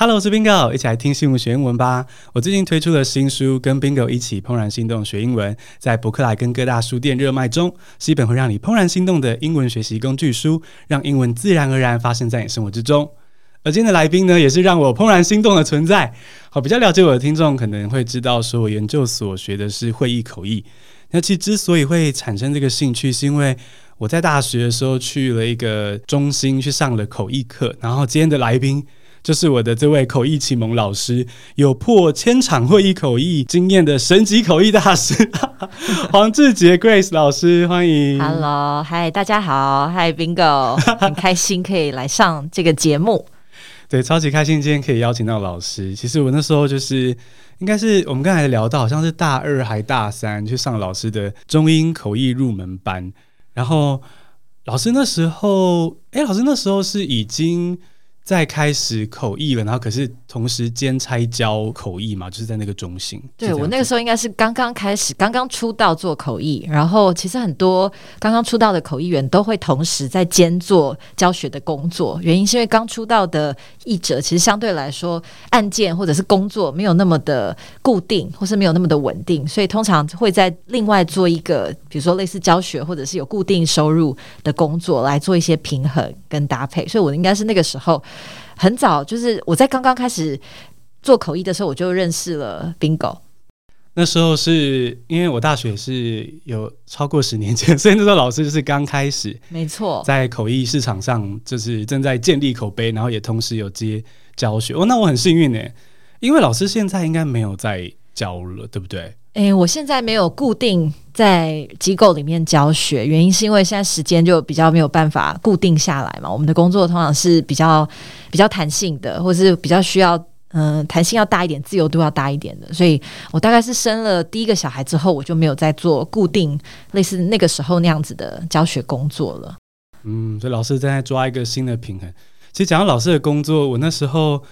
Hello，我是 Bingo，一起来听新闻学英文吧。我最近推出了新书，跟 Bingo 一起怦然心动学英文，在博客来跟各大书店热卖中，是一本会让你怦然心动的英文学习工具书，让英文自然而然发生在你生活之中。而今天的来宾呢，也是让我怦然心动的存在。好，比较了解我的听众可能会知道，说我研究所学的是会议口译。那其实之所以会产生这个兴趣，是因为我在大学的时候去了一个中心去上了口译课，然后今天的来宾。就是我的这位口译启蒙老师，有破千场会议口译经验的神级口译大师黄志杰 Grace 老师，欢迎。Hello，嗨，大家好，嗨，Bingo，很开心可以来上这个节目。对，超级开心今天可以邀请到老师。其实我那时候就是，应该是我们刚才聊到，好像是大二还大三去上老师的中英口译入门班，然后老师那时候，哎，老师那时候是已经。在开始口译了，然后可是同时兼差教口译嘛，就是在那个中心。对，我那个时候应该是刚刚开始，刚刚出道做口译，然后其实很多刚刚出道的口译员都会同时在兼做教学的工作。原因是因为刚出道的译者其实相对来说案件或者是工作没有那么的固定，或是没有那么的稳定，所以通常会在另外做一个，比如说类似教学或者是有固定收入的工作来做一些平衡跟搭配。所以我应该是那个时候。很早，就是我在刚刚开始做口译的时候，我就认识了 Bingo。那时候是因为我大学是有超过十年前，所以那时候老师就是刚开始，没错，在口译市场上就是正在建立口碑，然后也同时有接教学。哦，那我很幸运呢，因为老师现在应该没有在教了，对不对？诶、我现在没有固定在机构里面教学，原因是因为现在时间就比较没有办法固定下来嘛。我们的工作通常是比较比较弹性的，或是比较需要嗯弹性要大一点，自由度要大一点的。所以我大概是生了第一个小孩之后，我就没有再做固定类似那个时候那样子的教学工作了。嗯，所以老师正在抓一个新的平衡。其实讲到老师的工作，我那时候。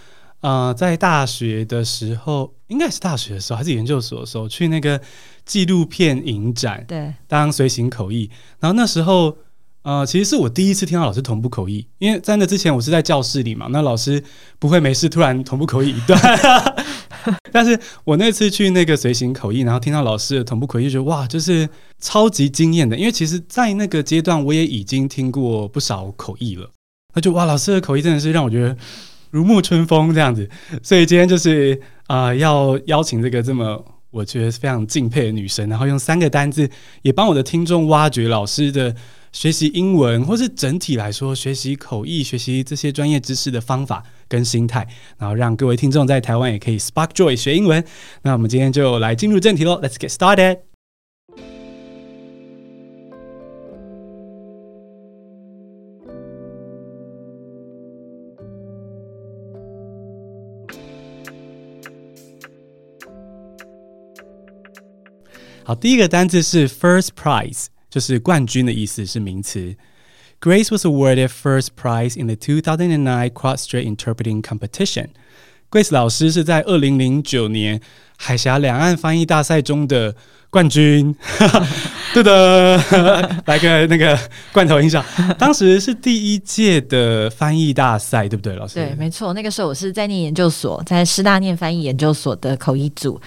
呃，在大学的时候，应该是大学的时候，还是研究所的时候，去那个纪录片影展，对，当随行口译。然后那时候，呃，其实是我第一次听到老师同步口译，因为在那之前我是在教室里嘛，那老师不会没事突然同步口译一段。但是我那次去那个随行口译，然后听到老师的同步口译，就觉得哇，就是超级惊艳的。因为其实，在那个阶段，我也已经听过不少口译了，那就哇，老师的口译真的是让我觉得。如沐春风这样子，所以今天就是啊、要邀请这个这么我觉得非常敬佩的女生，然后用三个单字也帮我的听众挖掘老师的学习英文，或是整体来说学习口译、学习这些专业知识的方法跟心态，然后让各位听众在台湾也可以 spark joy 学英文。那我们今天就来进入正题喽，Let's get started。好，第一个单字是 first prize，就是冠军的意思，是名词。Grace was awarded first prize in the 2009 Quad Strait Interpreting Competition。Grace 老师是在二零零九年海峡两岸翻译大赛中的冠军。对的，来个那个罐头音效。当时是第一届的翻译大赛，对不对，老师？对，没错。那个时候我是在念研究所，在师大念翻译研究所的口译组。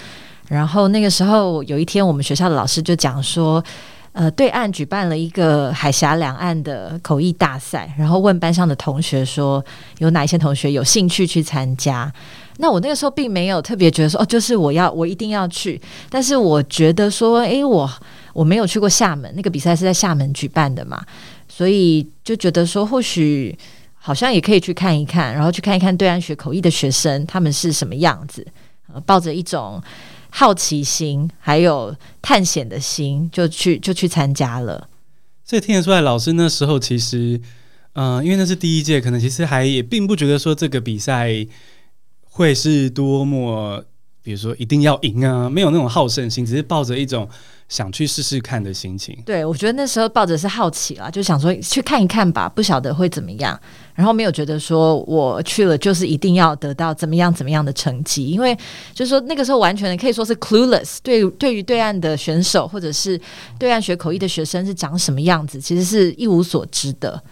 然后那个时候有一天，我们学校的老师就讲说，呃，对岸举办了一个海峡两岸的口译大赛，然后问班上的同学说，有哪一些同学有兴趣去参加？那我那个时候并没有特别觉得说，哦，就是我要我一定要去。但是我觉得说，诶，我我没有去过厦门，那个比赛是在厦门举办的嘛，所以就觉得说，或许好像也可以去看一看，然后去看一看对岸学口译的学生他们是什么样子，呃，抱着一种。好奇心还有探险的心，就去就去参加了。所以听得出来，老师那时候其实，嗯、因为那是第一届，可能其实还也并不觉得说这个比赛会是多么，比如说一定要赢啊，没有那种好胜心，只是抱着一种。想去试试看的心情，对，我觉得那时候抱着是好奇啦，就想说去看一看吧，不晓得会怎么样。然后没有觉得说我去了就是一定要得到怎么样怎么样的成绩，因为就是说那个时候完全可以说是 clueless，对，对于对岸的选手或者是对岸学口译的学生是长什么样子，其实是一无所知的。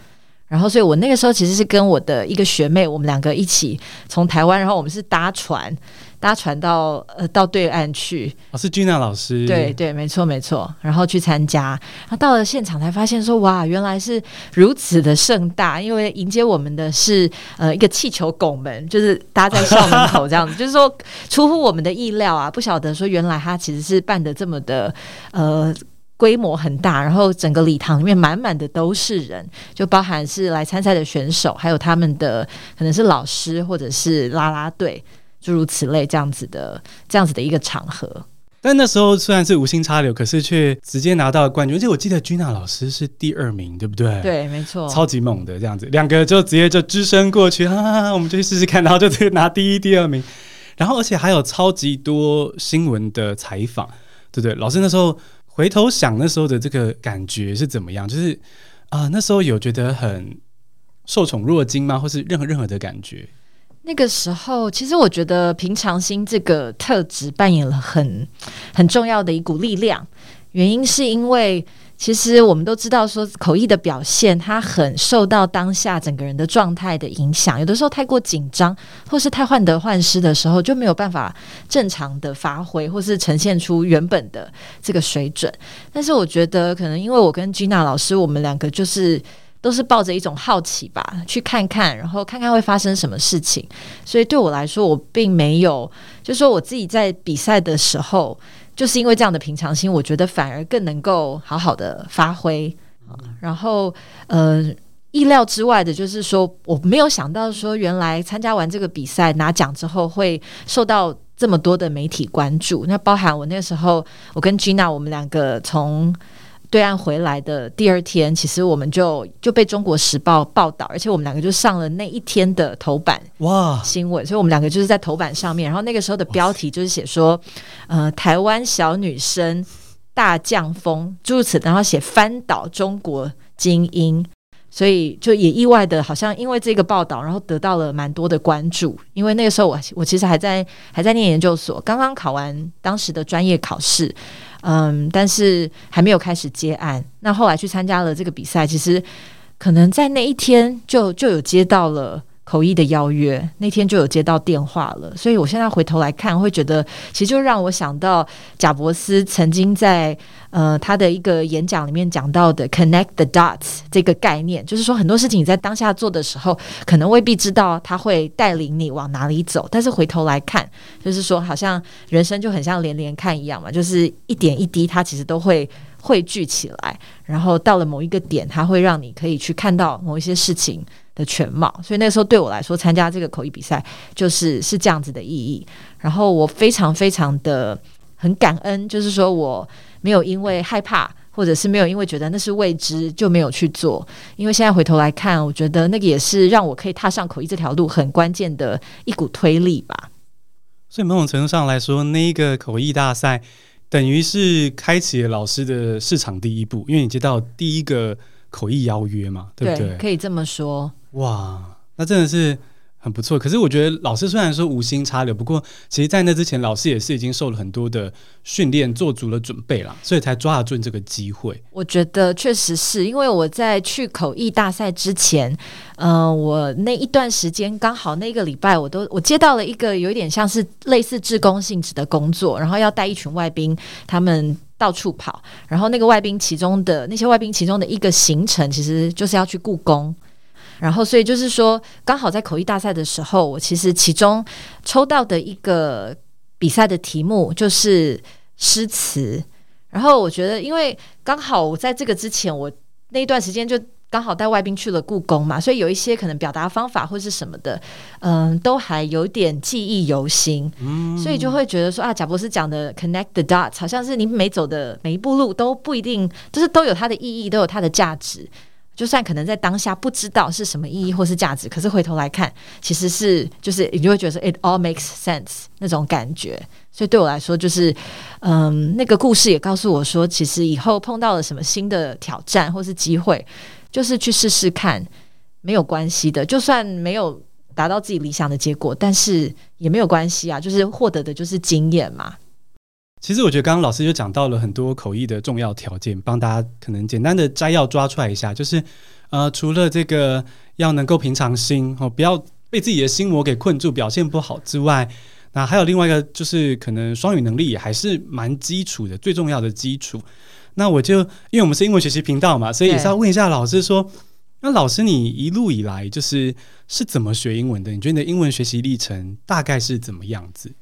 然后，所以我那个时候其实是跟我的一个学妹，我们两个一起从台湾，然后我们是搭船，搭船到呃到对岸去。哦，是 Gina 老师。对对，没错没错。然后去参加，然后到了现场才发现说，哇，原来是如此的盛大，因为迎接我们的是呃一个气球拱门，就是搭在校门口这样子，就是说出乎我们的意料啊，不晓得说原来他其实是办的这么的呃。规模很大，然后整个礼堂里面满满的都是人，就包含是来参赛的选手，还有他们的可能是老师或者是啦啦队，诸如此类这样子的这样子的一个场合。但那时候虽然是无心插柳，可是却直接拿到了冠军。而且我记得 Gina 老师是第二名，对不对？对，没错，超级猛的这样子，两个就直接就只身过去，哈哈哈，我们就去试试看，然后就直接拿第一、第二名。然后而且还有超级多新闻的采访，对不对？老师那时候。回头想那时候的这个感觉是怎么样？就是啊、那时候有觉得很受宠若惊吗？或是任何任何的感觉？那个时候，其实我觉得平常心这个特质扮演了很很重要的一股力量。原因是因为。其实我们都知道，说口译的表现，它很受到当下整个人的状态的影响。有的时候太过紧张，或是太患得患失的时候，就没有办法正常的发挥，或是呈现出原本的这个水准。但是我觉得，可能因为我跟 Gina 老师，我们两个就是都是抱着一种好奇吧，去看看，然后看看会发生什么事情。所以对我来说，我并没有，就说我自己在比赛的时候。就是因为这样的平常心，我觉得反而更能够好好的发挥。然后，呃，意料之外的就是说，我没有想到说，原来参加完这个比赛拿奖之后，会受到这么多的媒体关注。那包含我那时候，我跟 Gina，我们两个从。对岸回来的第二天，其实我们就就被《中国时报》报道，而且我们两个就上了那一天的头版哇新闻，所以我们两个就是在头版上面。然后那个时候的标题就是写说，呃，台湾小女生大将风，诸如此，然后写翻倒中国精英，所以就也意外的，好像因为这个报道，然后得到了蛮多的关注。因为那个时候我我其实还在还在念研究所，刚刚考完当时的专业考试。嗯，但是还没有开始接案。那后来去参加了这个比赛，其实可能在那一天就就有接到了口译的邀约，那天就有接到电话了。所以我现在回头来看，会觉得其实就让我想到贾伯斯曾经在。呃，他的一个演讲里面讲到的 “connect the dots” 这个概念，就是说很多事情你在当下做的时候，可能未必知道他会带领你往哪里走，但是回头来看，就是说好像人生就很像连连看一样嘛，就是一点一滴，它其实都会汇聚起来，然后到了某一个点，它会让你可以去看到某一些事情的全貌。所以那个时候对我来说，参加这个口译比赛，就是是这样子的意义。然后我非常非常的很感恩，就是说我。没有因为害怕，或者是没有因为觉得那是未知就没有去做。因为现在回头来看，我觉得那个也是让我可以踏上口译这条路很关键的一股推力吧。所以某种程度上来说，那一个口译大赛等于是开启了老师的市场第一步，因为你接到第一个口译邀约嘛，对不对？对，可以这么说。哇，那真的是。很不错，可是我觉得老师虽然说无心插柳，不过其实，在那之前，老师也是已经受了很多的训练，做足了准备了，所以才抓得住这个机会。我觉得确实是因为我在去口译大赛之前，嗯、我那一段时间刚好那个礼拜，我都我接到了一个有一点像是类似志工性质的工作，然后要带一群外宾，他们到处跑，然后那个外宾其中的那些外宾其中的一个行程，其实就是要去故宫。然后，所以就是说，刚好在口译大赛的时候，我其实其中抽到的一个比赛的题目就是诗词。然后我觉得，因为刚好我在这个之前，我那一段时间就刚好带外宾去了故宫嘛，所以有一些可能表达方法或是什么的，嗯，都还有点记忆犹新。嗯，所以就会觉得说啊，贾博士讲的 “connect the dots”，好像是你每走的每一步路都不一定，就是都有它的意义，都有它的价值。就算可能在当下不知道是什么意义或是价值，可是回头来看，其实是就是你就会觉得说 it all makes sense 那种感觉。所以对我来说，就是嗯，那个故事也告诉我说，其实以后碰到了什么新的挑战或是机会，就是去试试看，没有关系的。就算没有达到自己理想的结果，但是也没有关系啊，就是获得的就是经验嘛。其实我觉得刚刚老师就讲到了很多口译的重要条件，帮大家可能简单的摘要抓出来一下，就是呃，除了这个要能够平常心哦，不要被自己的心魔给困住，表现不好之外，那还有另外一个就是可能双语能力也还是蛮基础的，最重要的基础。那我就因为我们是英文学习频道嘛，所以也是要问一下老师说，那老师你一路以来就是是怎么学英文的？你觉得你的英文学习历程大概是怎么样子？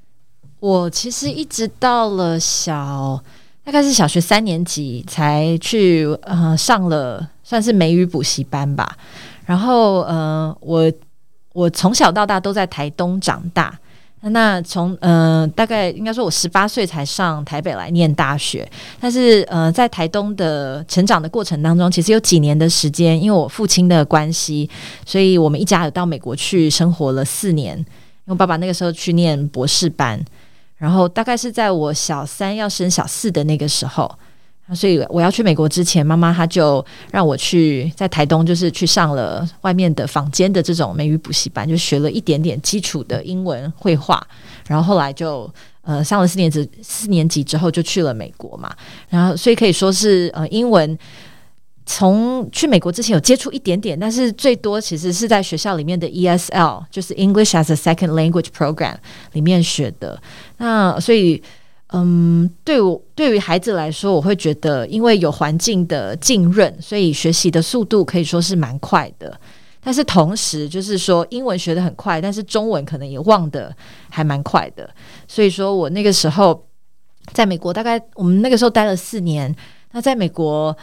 我其实一直到了小，大概是小学三年级才去呃上了算是美语补习班吧。然后呃我我从小到大都在台东长大。那从呃大概应该说我十八岁才上台北来念大学，但是呃在台东的成长的过程当中，其实有几年的时间，因为我父亲的关系，所以我们一家有到美国去生活了四年。因为爸爸那个时候去念博士班。然后大概是在我小三要升小四的那个时候，所以我要去美国之前，妈妈她就让我去在台东，就是去上了外面的坊间的这种美语补习班，就学了一点点基础的英文绘画。然后后来就呃上了四年级，四年级之后就去了美国嘛。然后所以可以说是呃英文。从去美国之前有接触一点点，但是最多其实是在学校里面的 ESL，就是 English as a Second Language Program 里面学的。那所以，嗯，对我对于孩子来说，我会觉得因为有环境的浸润，所以学习的速度可以说是蛮快的。但是同时，就是说英文学得很快，但是中文可能也忘得还蛮快的。所以说我那个时候在美国，大概我们那个时候待了四年。那在美国。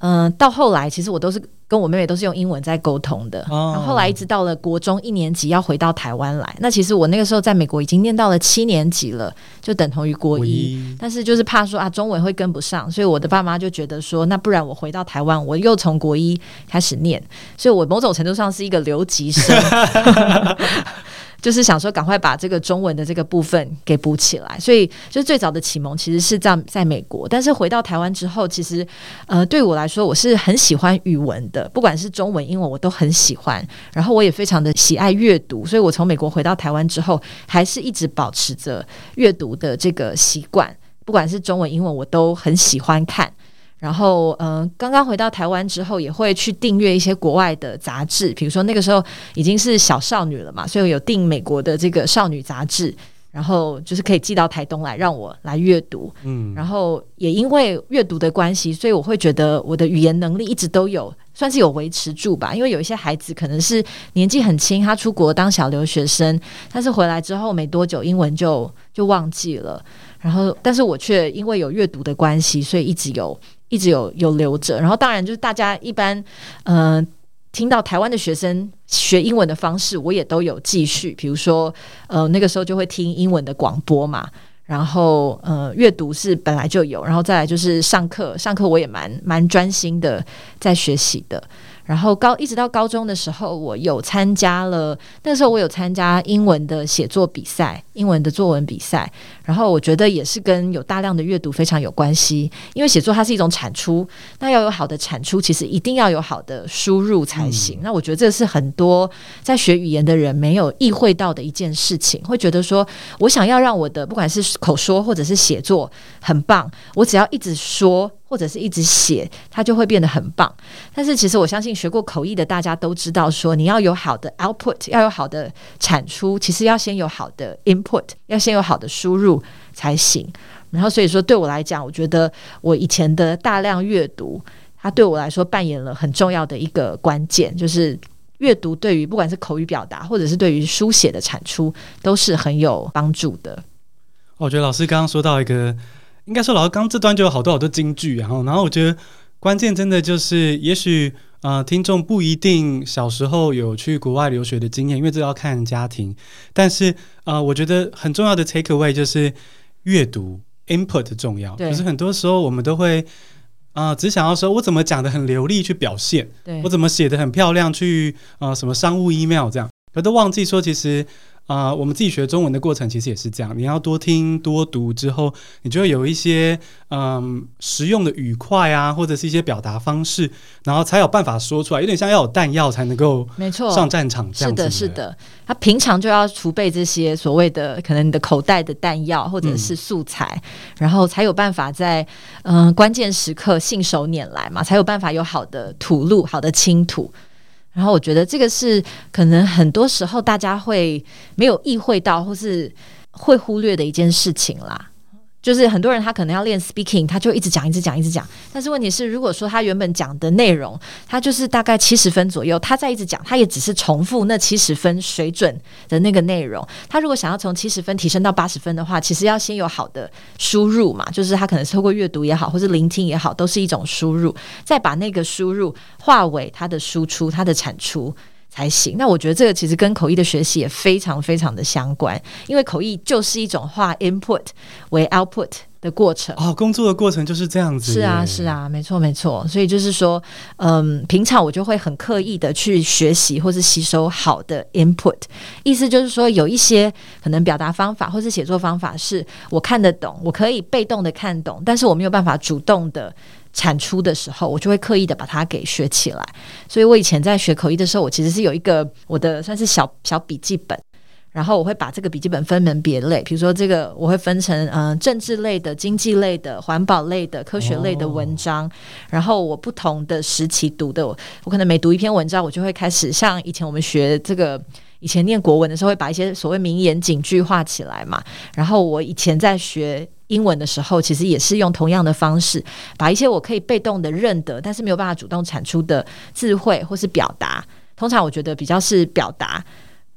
嗯、呃，到后来其实我都是跟我妹妹都是用英文在沟通的。Oh. 然后后来一直到了国中一年级要回到台湾来，那其实我那个时候在美国已经念到了七年级了，就等同于国一。国一。但是就是怕说啊中文会跟不上，所以我的爸妈就觉得说，那不然我回到台湾，我又从国一开始念，所以我某种程度上是一个留级生。就是想说，赶快把这个中文的这个部分给补起来。所以，就是最早的启蒙其实是在在美国。但是回到台湾之后，其实呃，对我来说，我是很喜欢语文的，不管是中文、英文，我都很喜欢。然后我也非常的喜爱阅读，所以我从美国回到台湾之后，还是一直保持着阅读的这个习惯。不管是中文、英文，我都很喜欢看。然后，嗯、呃，刚刚回到台湾之后，也会去订阅一些国外的杂志，比如说那个时候已经是小少女了嘛，所以我有订美国的这个少女杂志，然后就是可以寄到台东来让我来阅读。嗯，然后也因为阅读的关系，所以我会觉得我的语言能力一直都有算是有维持住吧。因为有一些孩子可能是年纪很轻，他出国当小留学生，但是回来之后没多久，英文就就忘记了。然后，但是我却因为有阅读的关系，所以一直有。一直有有留着，然后当然就是大家一般，嗯、呃，听到台湾的学生学英文的方式，我也都有继续。比如说，呃，那个时候就会听英文的广播嘛，然后呃，阅读是本来就有，然后再来就是上课，上课我也蛮蛮专心的在学习的。然后高一直到高中的时候，我有参加了。那时候我有参加英文的写作比赛，英文的作文比赛。然后我觉得也是跟有大量的阅读非常有关系，因为写作它是一种产出，那要有好的产出，其实一定要有好的输入才行。嗯。那我觉得这是很多在学语言的人没有意会到的一件事情，会觉得说我想要让我的不管是口说或者是写作很棒，我只要一直说。或者是一直写，它就会变得很棒。但是其实我相信学过口译的大家都知道，说你要有好的 output，要有好的产出，其实要先有好的 input，要先有好的输入才行。然后所以说对我来讲，我觉得我以前的大量阅读，它对我来说扮演了很重要的一个关键，就是阅读对于不管是口语表达，或者是对于书写的产出，都是很有帮助的。我觉得老师刚刚说到一个。应该说，老师刚这段就有好多好多金句，然后，然后我觉得关键真的就是，也许呃，听众不一定小时候有去国外留学的经验，因为这要看家庭。但是呃，我觉得很重要的 take away 就是阅读 input 的重要。就是很多时候我们都会啊、呃，只想要说我怎么讲的很流利去表现，我怎么写的很漂亮去啊、呃，什么商务 email 这样，可都忘记说其实。啊、呃，我们自己学中文的过程其实也是这样，你要多听多读之后，你就会有一些嗯、呃、实用的语块啊，或者是一些表达方式，然后才有办法说出来，有点像要有弹药才能够没错上战场这样子。是的，是的，他平常就要储备这些所谓的可能你的口袋的弹药或者是素材，嗯、然后才有办法在嗯、呃、关键时刻信手拈来嘛，才有办法有好的吐露、好的倾吐。然后我觉得这个是可能很多时候大家会没有意会到，或是会忽略的一件事情啦。就是很多人他可能要练 speaking，他就一直讲一直讲一直讲。但是问题是，如果说他原本讲的内容，他就是大概七十分左右，他再一直讲，他也只是重复那七十分水准的那个内容。他如果想要从七十分提升到八十分的话，其实要先有好的输入嘛，就是他可能是透过阅读也好，或是聆听也好，都是一种输入，再把那个输入化为他的输出，他的产出。才行。那我觉得这个其实跟口译的学习也非常非常的相关，因为口译就是一种化 input 为 output 的过程。哦，工作的过程就是这样子。是啊，是啊，没错，没错。所以就是说，嗯，平常我就会很刻意的去学习或是吸收好的 input。意思就是说，有一些可能表达方法或是写作方法是我看得懂，我可以被动的看懂，但是我没有办法主动的。产出的时候，我就会刻意的把它给学起来。所以我以前在学口译的时候，我其实是有一个我的算是小小笔记本，然后我会把这个笔记本分门别类，比如说这个我会分成嗯、呃、政治类的、经济类的、环保类的、科学类的文章。哦、然后我不同的时期读的，我可能每读一篇文章，我就会开始像以前我们学这个。以前念国文的时候，会把一些所谓名言警句画起来嘛。然后我以前在学英文的时候，其实也是用同样的方式，把一些我可以被动的认得，但是没有办法主动产出的智慧或是表达，通常我觉得比较是表达，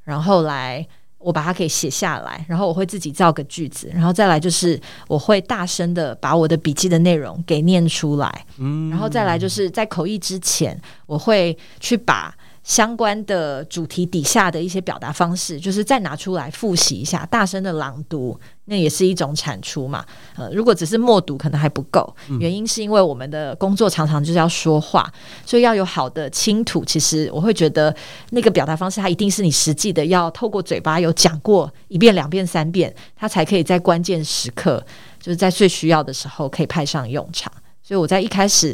然后来我把它给写下来，然后我会自己造个句子，然后再来就是我会大声的把我的笔记的内容给念出来，嗯，然后再来就是在口译之前，我会去把。相关的主题底下的一些表达方式，就是再拿出来复习一下，大声的朗读，那也是一种产出嘛。呃，如果只是默读，可能还不够。原因是因为我们的工作常常就是要说话，所以要有好的倾吐。其实我会觉得，那个表达方式，它一定是你实际的要透过嘴巴有讲过一遍、两遍、三遍，它才可以在关键时刻，就是在最需要的时候可以派上用场。所以我在一开始。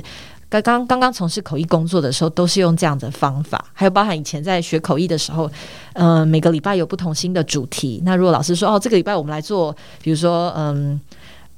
刚刚刚刚从事口译工作的时候，都是用这样的方法，还有包含以前在学口译的时候，嗯、每个礼拜有不同新的主题。那如果老师说哦，这个礼拜我们来做，比如说嗯。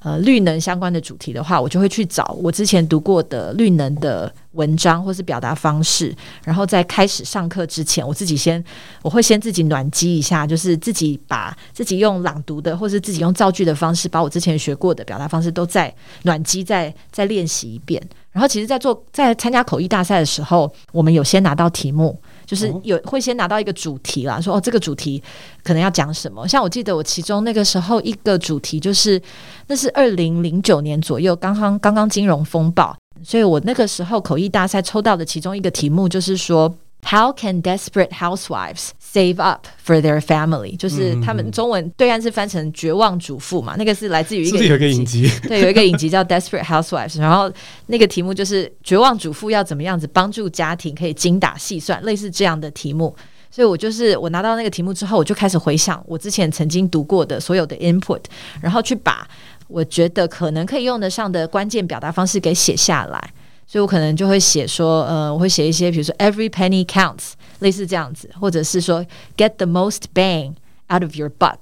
呃，绿能相关的主题的话，我就会去找我之前读过的绿能的文章或是表达方式，然后在开始上课之前，我自己先我会先自己暖机一下，就是自己把自己用朗读的或是自己用造句的方式，把我之前学过的表达方式都再暖机，再再练习一遍。然后，其实，在做在参加口译大赛的时候，我们有先拿到题目。就是有会先拿到一个主题啦，说哦，这个主题可能要讲什么。像我记得我其中那个时候一个主题就是，那是二零零九年左右，刚刚刚刚金融风暴，所以我那个时候口译大赛抽到的其中一个题目就是说。How can desperate housewives save up for their family？就是他们中文对岸是翻成绝望主妇嘛，那个是来自于一个有一个影集，对，有一个影集叫 Desperate Housewives，然后那个题目就是绝望主妇要怎么样子帮助家庭可以精打细算，类似这样的题目。所以我就是我拿到那个题目之后，我就开始回想我之前曾经读过的所有的 input，然后去把我觉得可能可以用得上的关键表达方式给写下来。所以我可能就会写说，呃，我会写一些，比如说 every penny counts，类似这样子，或者是说 get the most bang out of your buck，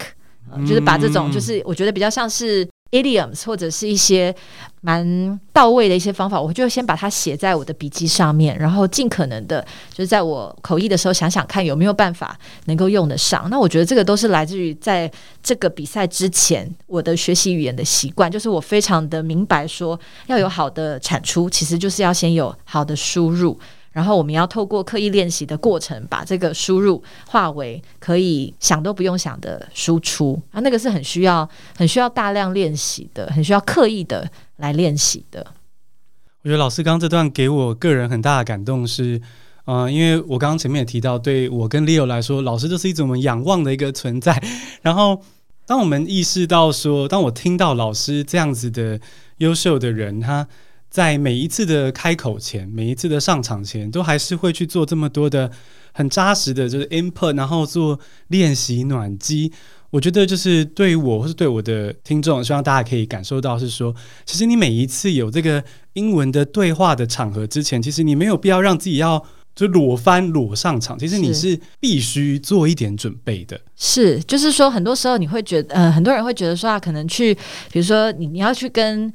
呃，就是把这种就是我觉得比较像是。Idioms 或者是一些蛮到位的一些方法，我就先把它写在我的笔记上面，然后尽可能的，就是在我口译的时候想想看有没有办法能够用得上。那我觉得这个都是来自于在这个比赛之前我的学习语言的习惯，就是我非常的明白说要有好的产出，其实就是要先有好的输入。然后我们要透过刻意练习的过程，把这个输入化为可以想都不用想的输出啊，那个是很需要、很需要大量练习的，很需要刻意的来练习的。我觉得老师刚刚这段给我个人很大的感动是，嗯、呃，因为我刚刚前面也提到，对我跟 Leo 来说，老师就是一种我们仰望的一个存在。然后，当我们意识到说，当我听到老师这样子的优秀的人，他。在每一次的开口前，每一次的上场前，都还是会去做这么多的很扎实的，就是 input，然后做练习暖机。我觉得就是对于我或是对我的听众，希望大家可以感受到是说，其实你每一次有这个英文的对话的场合之前，其实你没有必要让自己要就裸翻裸上场，其实你是必须做一点准备的。是，就是说很多时候你会觉得，呃，很多人会觉得说啊，可能去，比如说你你要去跟。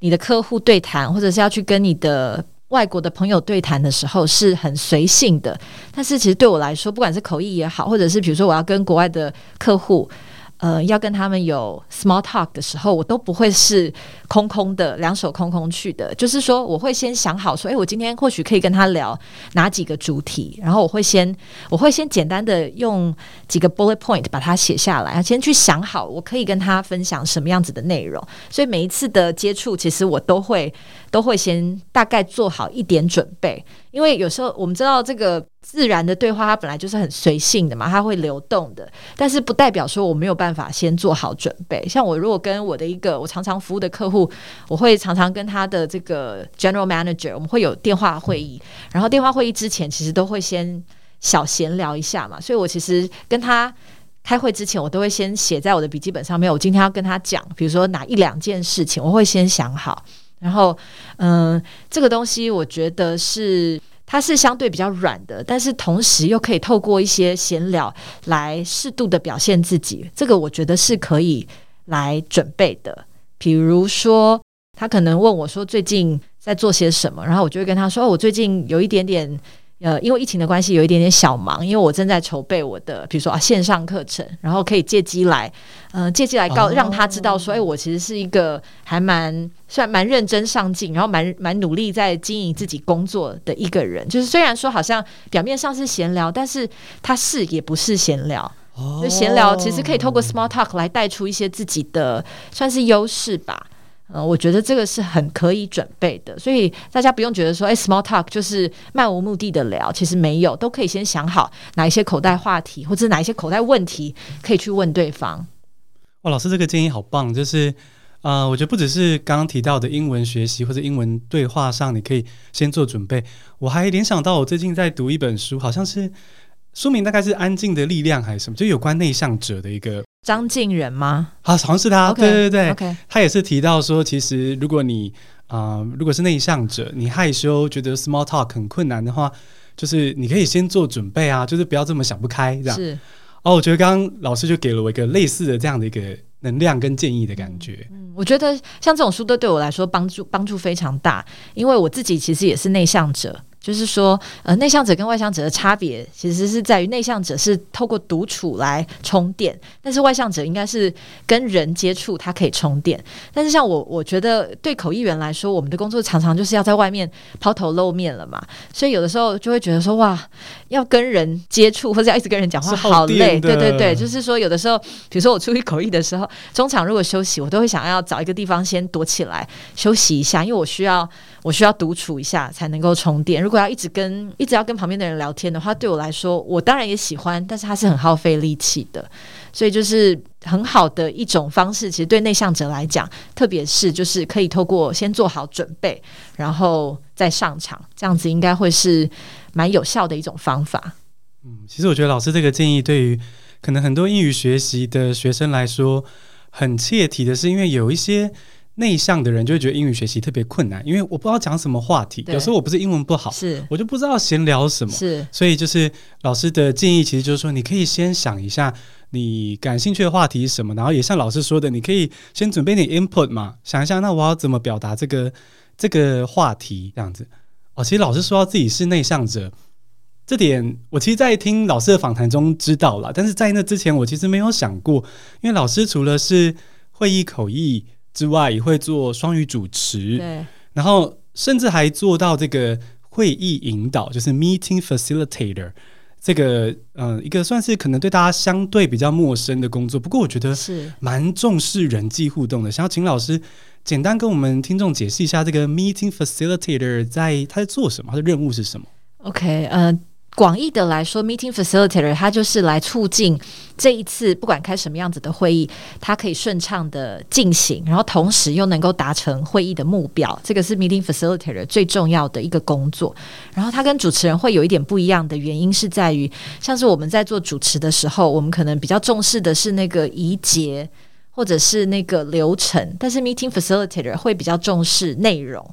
你的客户对谈，或者是要去跟你的外国的朋友对谈的时候，是很随性的。但是其实对我来说，不管是口译也好，或者是比如说我要跟国外的客户。呃，要跟他们有 small talk 的时候，我都不会是空空的，两手空空去的。就是说，我会先想好说，诶，我今天或许可以跟他聊哪几个主题，然后我会先，我会先简单的用几个 bullet point 把它写下来，先去想好我可以跟他分享什么样子的内容。所以每一次的接触，其实我都会都会先大概做好一点准备。因为有时候我们知道这个自然的对话，它本来就是很随性的嘛，它会流动的。但是不代表说我没有办法先做好准备。像我如果跟我的一个我常常服务的客户，我会常常跟他的这个 general manager，我们会有电话会议。然后电话会议之前，其实都会先小闲聊一下嘛。所以我其实跟他开会之前，我都会先写在我的笔记本上面。我今天要跟他讲，比如说哪一两件事情，我会先想好。然后，嗯、这个东西我觉得是它是相对比较软的，但是同时又可以透过一些闲聊来适度的表现自己。这个我觉得是可以来准备的。比如说，他可能问我说最近在做些什么，然后我就会跟他说，哦，我最近有一点点。呃，因为疫情的关系，有一点点小忙，因为我正在筹备我的，比如说啊线上课程，然后可以借机来，嗯、呃，借机来告、oh. 让他知道说，哎，我其实是一个还蛮算蛮认真上进，然后蛮蛮努力在经营自己工作的一个人。就是虽然说好像表面上是闲聊，但是他是也不是闲聊。哦，就闲聊其实可以透过 small talk 来带出一些自己的算是优势吧。呃，我觉得这个是很可以准备的，所以大家不用觉得说，哎，small talk 就是漫无目的的聊，其实没有，都可以先想好哪一些口袋话题，或者哪一些口袋问题可以去问对方。哇，老师这个建议好棒，就是呃，我觉得不只是刚刚提到的英文学习或者英文对话上，你可以先做准备。我还联想到我最近在读一本书，好像是书名大概是《安静的力量》还是什么，就有关内向者的一个。张敬仁吗？好，好像是他。Okay, 对对对，okay. 他也是提到说，其实如果你啊、呃，如果是内向者，你害羞，觉得 small talk 很困难的话，就是你可以先做准备啊，就是不要这么想不开这样。是哦，我觉得刚刚老师就给了我一个类似的这样的一个能量跟建议的感觉。嗯，我觉得像这种书都对我来说帮助帮助非常大，因为我自己其实也是内向者。就是说，呃，内向者跟外向者的差别，其实是在于内向者是透过独处来充电，但是外向者应该是跟人接触，他可以充电。但是像我，我觉得对口译员来说，我们的工作常常就是要在外面抛头露面了嘛，所以有的时候就会觉得说，哇，要跟人接触或者要一直跟人讲话，好累。对对对，就是说有的时候，比如说我出去口译的时候，中场如果休息，我都会想要找一个地方先躲起来休息一下，因为我需要。我需要独处一下才能够充电。如果要一直跟一直要跟旁边的人聊天的话，对我来说，我当然也喜欢，但是它是很耗费力气的。所以就是很好的一种方式。其实对内向者来讲，特别是就是可以透过先做好准备，然后再上场，这样子应该会是蛮有效的一种方法。嗯，其实我觉得老师这个建议对于可能很多英语学习的学生来说很切题的是，因为有一些。内向的人就会觉得英语学习特别困难，因为我不知道讲什么话题。有时候我不是英文不好，是我就不知道闲聊什么。是，所以就是老师的建议，其实就是说，你可以先想一下你感兴趣的话题是什么，然后也像老师说的，你可以先准备点 input 嘛，想一下，那我要怎么表达这个这个话题这样子。哦，其实老师说到自己是内向者，这点我其实，在听老师的访谈中知道了，但是在那之前，我其实没有想过，因为老师除了是会议口译。之外，也会做双语主持，对，然后甚至还做到这个会议引导，就是 meeting facilitator 这个，嗯、呃，一个算是可能对大家相对比较陌生的工作。不过我觉得是蛮重视人际互动的。想要请老师简单跟我们听众解释一下，这个 meeting facilitator 在他在做什么，他的任务是什么？OK，呃。广义的来说，meeting facilitator 它就是来促进这一次不管开什么样子的会议，它可以顺畅的进行，然后同时又能够达成会议的目标。这个是 meeting facilitator 最重要的一个工作。然后它跟主持人会有一点不一样的原因是在于，像是我们在做主持的时候，我们可能比较重视的是那个仪节或者是那个流程，但是 meeting facilitator 会比较重视内容。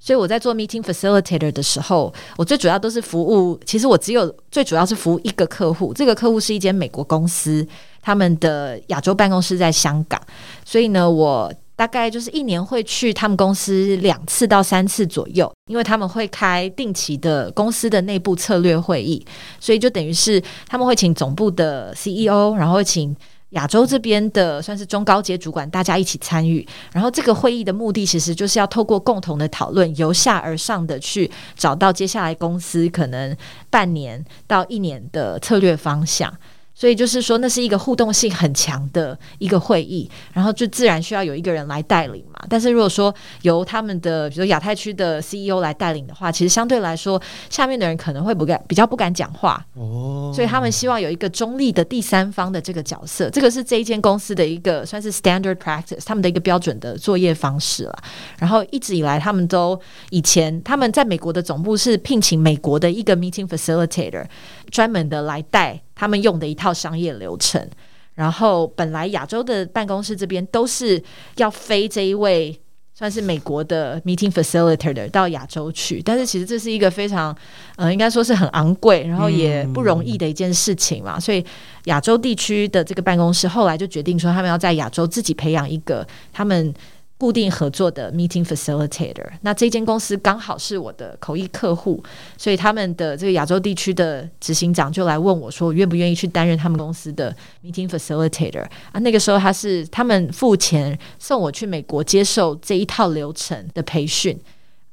所以我在做 meeting facilitator 的时候，我最主要都是服务。其实我只有最主要是服务一个客户，这个客户是一间美国公司，他们的亚洲办公室在香港。所以呢，我大概就是一年会去他们公司两次到三次左右，因为他们会开定期的公司的内部策略会议，所以就等于是他们会请总部的 CEO，然后请。亚洲这边的算是中高阶主管，大家一起参与。然后这个会议的目的，其实就是要透过共同的讨论，由下而上的去找到接下来公司可能半年到一年的策略方向。所以就是说，那是一个互动性很强的一个会议，然后就自然需要有一个人来带领嘛。但是如果说由他们的，比如亚太区的 CEO 来带领的话，其实相对来说，下面的人可能会不敢，比较不敢讲话。哦，所以他们希望有一个中立的第三方的这个角色，这个是这一间公司的一个算是 standard practice，他们的一个标准的作业方式了。然后一直以来，他们都以前他们在美国的总部是聘请美国的一个 meeting facilitator，专门的来带。他们用的一套商业流程，然后本来亚洲的办公室这边都是要飞这一位算是美国的 meeting facilitator 到亚洲去，但是其实这是一个非常，呃，应该说是很昂贵，然后也不容易的一件事情嘛，所以亚洲地区的这个办公室后来就决定说，他们要在亚洲自己培养一个他们。固定合作的 meeting facilitator，那这间公司刚好是我的口译客户，所以他们的这个亚洲地区的执行长就来问我说，我愿不愿意去担任他们公司的 meeting facilitator 啊？那个时候他是他们付钱送我去美国接受这一套流程的培训，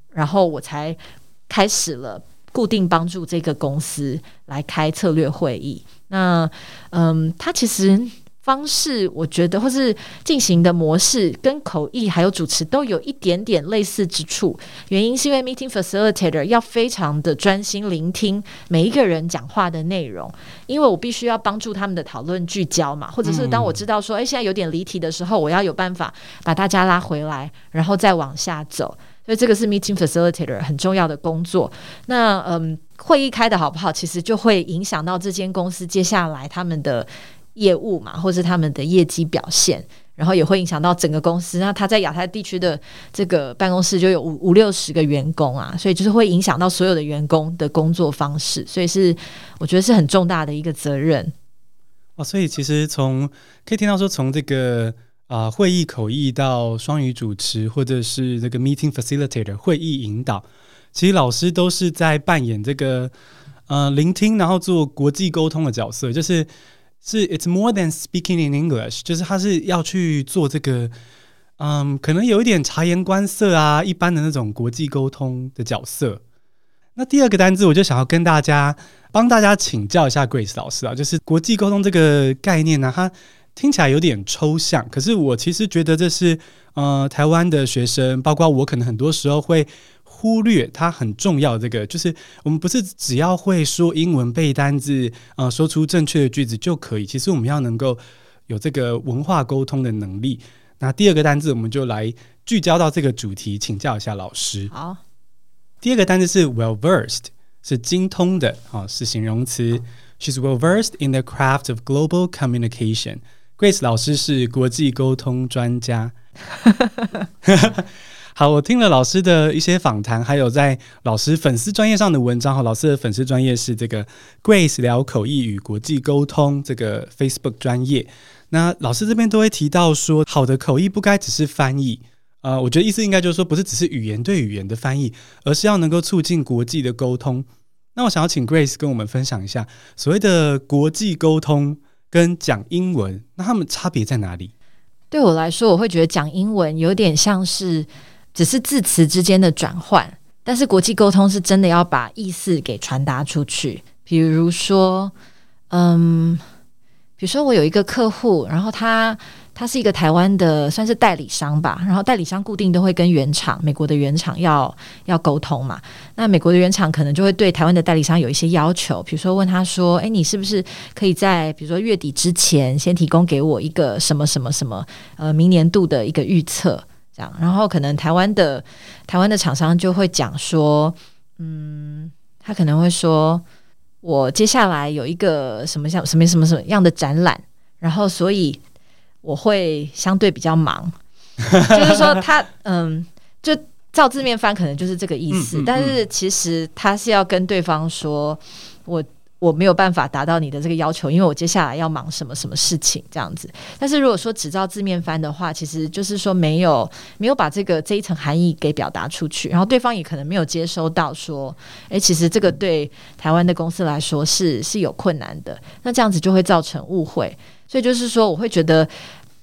然后我才开始了固定帮助这个公司来开策略会议。那嗯，他其实。方式，我觉得或是进行的模式跟口译还有主持都有一点点类似之处。原因是因为 meeting facilitator 要非常的专心聆听每一个人讲话的内容，因为我必须要帮助他们的讨论聚焦嘛，或者是当我知道说，哎，现在有点离题的时候，我要有办法把大家拉回来，然后再往下走。所以这个是 meeting facilitator 很重要的工作。那嗯，会议开得好不好，其实就会影响到这间公司接下来他们的。业务嘛，或是他们的业绩表现，然后也会影响到整个公司。那他在亚太地区的这个办公室就有五五六十个员工啊，所以就是会影响到所有的员工的工作方式。所以是我觉得是很重大的一个责任。哦，所以其实从可以听到说，从这个啊、会议口译到双语主持，或者是这个 meeting facilitator 会议引导，其实老师都是在扮演这个呃聆听，然后做国际沟通的角色，就是。是，it's more than speaking in English，就是他是要去做这个，嗯，可能有一点察言观色啊，一般的那种国际沟通的角色。那第二个单字，我就想要跟大家帮大家请教一下 Grace 老师啊，就是国际沟通这个概念呢，它听起来有点抽象，可是我其实觉得这是，呃，台湾的学生，包括我，可能很多时候会。忽略它很重要这个，就是我们不是只要会说英文、背单字，呃，说出正确的句子就可以。其实我们要能够有这个文化沟通的能力。那第二个单字，我们就来聚焦到这个主题，请教一下老师。好，第二个单字是 well versed，是精通的，啊，是形容词。She's well versed in the craft of global communication。Grace 老师是国际沟通专家。好，我听了老师的一些访谈，还有在老师粉丝专业上的文章。哈，老师的粉丝专业是这个 Grace 聊口译与国际沟通这个 Facebook 专业。那老师这边都会提到说，好的口译不该只是翻译。呃，我觉得意思应该就是说，不是只是语言对语言的翻译，而是要能够促进国际的沟通。那我想要请 Grace 跟我们分享一下，所谓的国际沟通跟讲英文，那他们差别在哪里？对我来说，我会觉得讲英文有点像是。只是字词之间的转换，但是国际沟通是真的要把意思给传达出去。比如说，嗯，比如说我有一个客户，然后他他是一个台湾的算是代理商吧，然后代理商固定都会跟原厂美国的原厂要要沟通嘛。那美国的原厂可能就会对台湾的代理商有一些要求，比如说问他说：“诶，你是不是可以在比如说月底之前先提供给我一个什么什么什么呃明年度的一个预测？”这样，然后可能台湾的台湾的厂商就会讲说：“嗯，他可能会说，我接下来有一个什么像什么什么什么样的展览，然后所以。”我会相对比较忙，就是说他嗯，就照字面翻可能就是这个意思，嗯嗯嗯、但是其实他是要跟对方说，我我没有办法达到你的这个要求，因为我接下来要忙什么什么事情这样子。但是如果说只照字面翻的话，其实就是说没有没有把这个这一层含义给表达出去，然后对方也可能没有接收到说，诶，其实这个对台湾的公司来说是是有困难的，那这样子就会造成误会。所以就是说，我会觉得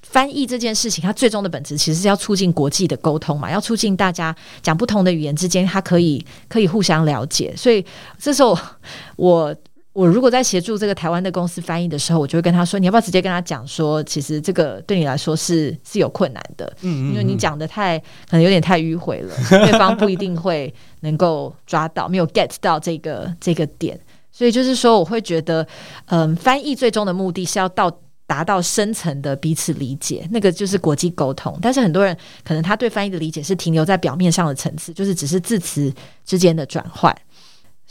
翻译这件事情，它最终的本质其实是要促进国际的沟通嘛，要促进大家讲不同的语言之间，它可以可以互相了解。所以这时候，我 我如果在协助这个台湾的公司翻译的时候，我就会跟他说：“你要不要直接跟他讲说，其实这个对你来说是是有困难的，嗯，嗯，嗯，因为你讲的太可能有点太迂回了，对方不一定会能够抓到，没有 get 到这个这个点。所以就是说，我会觉得，嗯，翻译最终的目的是要到。”达到深层的彼此理解，那个就是国际沟通。但是很多人可能他对翻译的理解是停留在表面上的层次，就是只是字词之间的转换。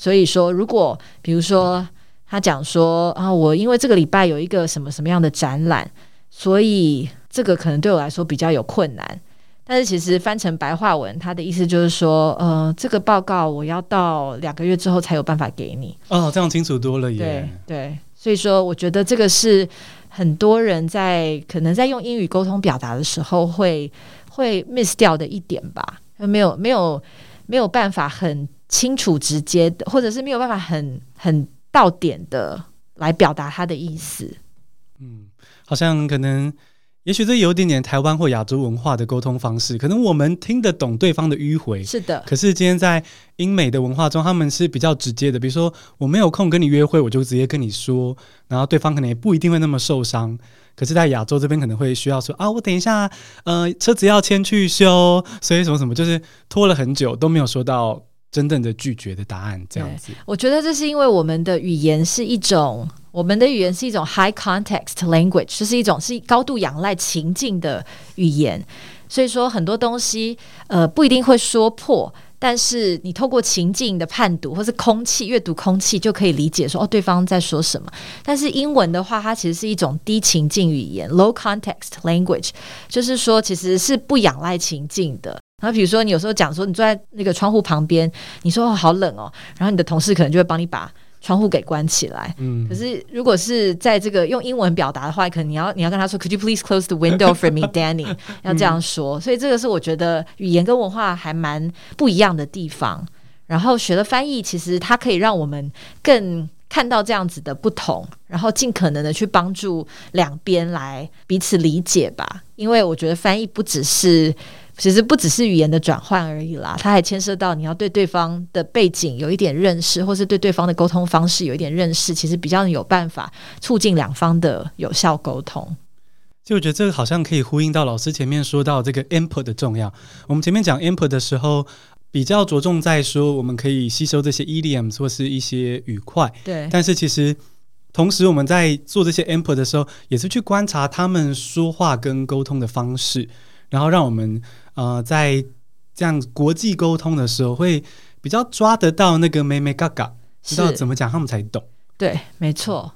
所以说，如果比如说他讲说啊，我因为这个礼拜有一个什么什么样的展览，所以这个可能对我来说比较有困难。但是其实翻成白话文，他的意思就是说，呃，这个报告我要到两个月之后才有办法给你。哦，这样清楚多了耶。对对，所以说我觉得这个是。很多人在可能在用英语沟通表达的时候会，会会 miss 掉的一点吧，没有没有没有办法很清楚直接的，或者是没有办法很很到点的来表达他的意思。嗯，好像可能。也许这有点点台湾或亚洲文化的沟通方式，可能我们听得懂对方的迂回，是的。可是今天在英美的文化中，他们是比较直接的，比如说我没有空跟你约会，我就直接跟你说，然后对方可能也不一定会那么受伤。可是，在亚洲这边可能会需要说啊，我等一下，呃，车子要先去修，所以什么什么，就是拖了很久都没有说到。真正的拒绝的答案这样子，我觉得这是因为我们的语言是一种，我们的语言是一种 high context language，就是一种是高度仰赖情境的语言，所以说很多东西呃不一定会说破，但是你透过情境的判读或是空气阅读空气就可以理解说哦对方在说什么。但是英文的话，它其实是一种低情境语言 low context language，就是说其实是不仰赖情境的。然后比如说，你有时候讲说你坐在那个窗户旁边，你说哦好冷哦，然后你的同事可能就会帮你把窗户给关起来。嗯，可是如果是在这个用英文表达的话，可能你要你要跟他说，Could you please close the window for me, Danny？要这样说。所以这个是我觉得语言跟文化还蛮不一样的地方。然后学了翻译，其实它可以让我们更看到这样子的不同，然后尽可能的去帮助两边来彼此理解吧。因为我觉得翻译不只是。其实不只是语言的转换而已啦，它还牵涉到你要对对方的背景有一点认识，或是对对方的沟通方式有一点认识，其实比较有办法促进两方的有效沟通。就我觉得这个好像可以呼应到老师前面说到这个 input 的重要。我们前面讲 input 的时候，比较着重在说我们可以吸收这些 idioms 或是一些语块，对。但是其实同时我们在做这些 input 的时候，也是去观察他们说话跟沟通的方式，然后让我们。呃，在这样国际沟通的时候，会比较抓得到那个妹妹嘎嘎，知道怎么讲他们才懂。对，没错。